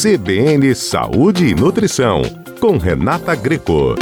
CBN Saúde e Nutrição, com Renata Greco.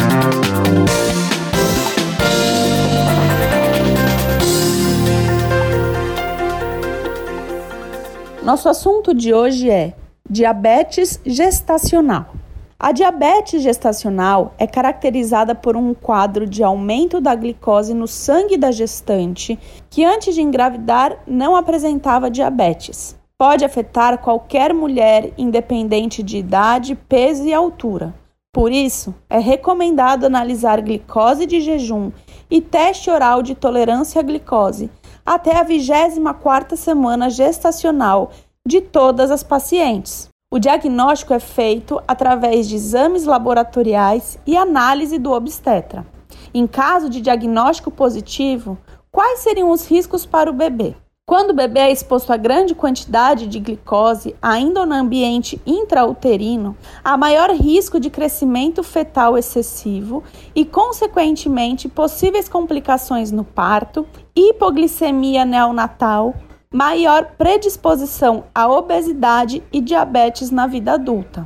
Nosso assunto de hoje é diabetes gestacional. A diabetes gestacional é caracterizada por um quadro de aumento da glicose no sangue da gestante que antes de engravidar não apresentava diabetes. Pode afetar qualquer mulher, independente de idade, peso e altura. Por isso, é recomendado analisar glicose de jejum e teste oral de tolerância à glicose até a 24ª semana gestacional de todas as pacientes. O diagnóstico é feito através de exames laboratoriais e análise do obstetra. Em caso de diagnóstico positivo, quais seriam os riscos para o bebê? Quando o bebê é exposto a grande quantidade de glicose, ainda no ambiente intrauterino, há maior risco de crescimento fetal excessivo e, consequentemente, possíveis complicações no parto, hipoglicemia neonatal, maior predisposição à obesidade e diabetes na vida adulta.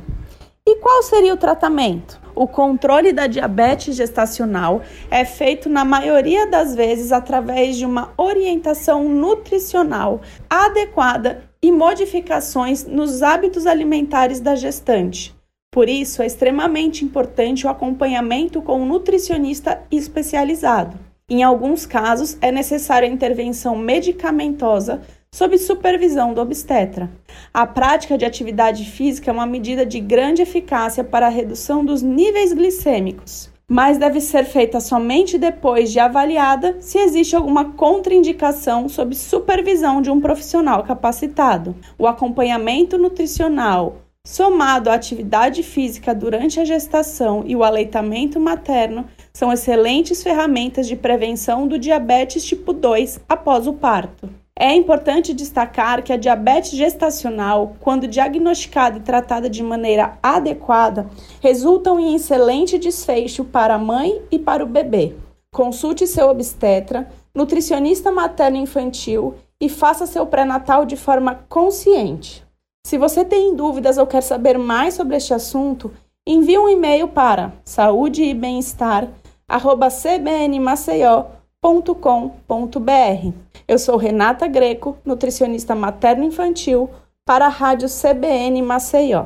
E qual seria o tratamento? O controle da diabetes gestacional é feito na maioria das vezes através de uma orientação nutricional adequada e modificações nos hábitos alimentares da gestante. Por isso, é extremamente importante o acompanhamento com um nutricionista especializado. Em alguns casos, é necessária intervenção medicamentosa sob supervisão do obstetra. A prática de atividade física é uma medida de grande eficácia para a redução dos níveis glicêmicos, mas deve ser feita somente depois de avaliada se existe alguma contraindicação sob supervisão de um profissional capacitado. O acompanhamento nutricional, somado à atividade física durante a gestação e o aleitamento materno, são excelentes ferramentas de prevenção do diabetes tipo 2 após o parto. É importante destacar que a diabetes gestacional, quando diagnosticada e tratada de maneira adequada, resultam em excelente desfecho para a mãe e para o bebê. Consulte seu obstetra, nutricionista materno-infantil e faça seu pré-natal de forma consciente. Se você tem dúvidas ou quer saber mais sobre este assunto, envie um e-mail para saúde e bem-estar@cbnmaceió.com.br. Eu sou Renata Greco, nutricionista materno-infantil para a Rádio CBN Maceió.